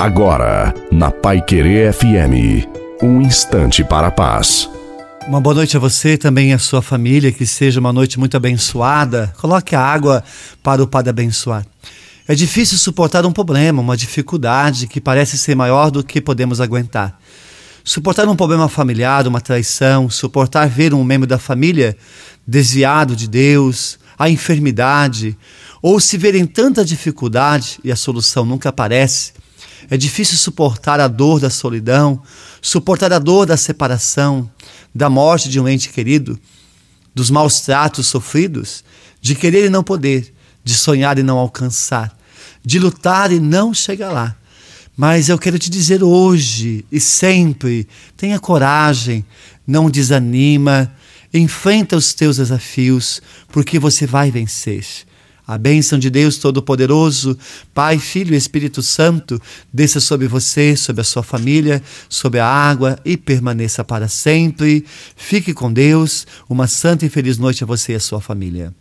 Agora, na Pai Querer FM, um instante para a paz. Uma boa noite a você e também a sua família, que seja uma noite muito abençoada. Coloque a água para o Padre abençoar. É difícil suportar um problema, uma dificuldade que parece ser maior do que podemos aguentar. Suportar um problema familiar, uma traição, suportar ver um membro da família desviado de Deus, a enfermidade, ou se ver em tanta dificuldade e a solução nunca aparece. É difícil suportar a dor da solidão, suportar a dor da separação, da morte de um ente querido, dos maus tratos sofridos, de querer e não poder, de sonhar e não alcançar, de lutar e não chegar lá. Mas eu quero te dizer hoje e sempre: tenha coragem, não desanima, enfrenta os teus desafios, porque você vai vencer. A bênção de Deus Todo-Poderoso, Pai, Filho e Espírito Santo, desça sobre você, sobre a sua família, sobre a água e permaneça para sempre. Fique com Deus. Uma santa e feliz noite a você e a sua família.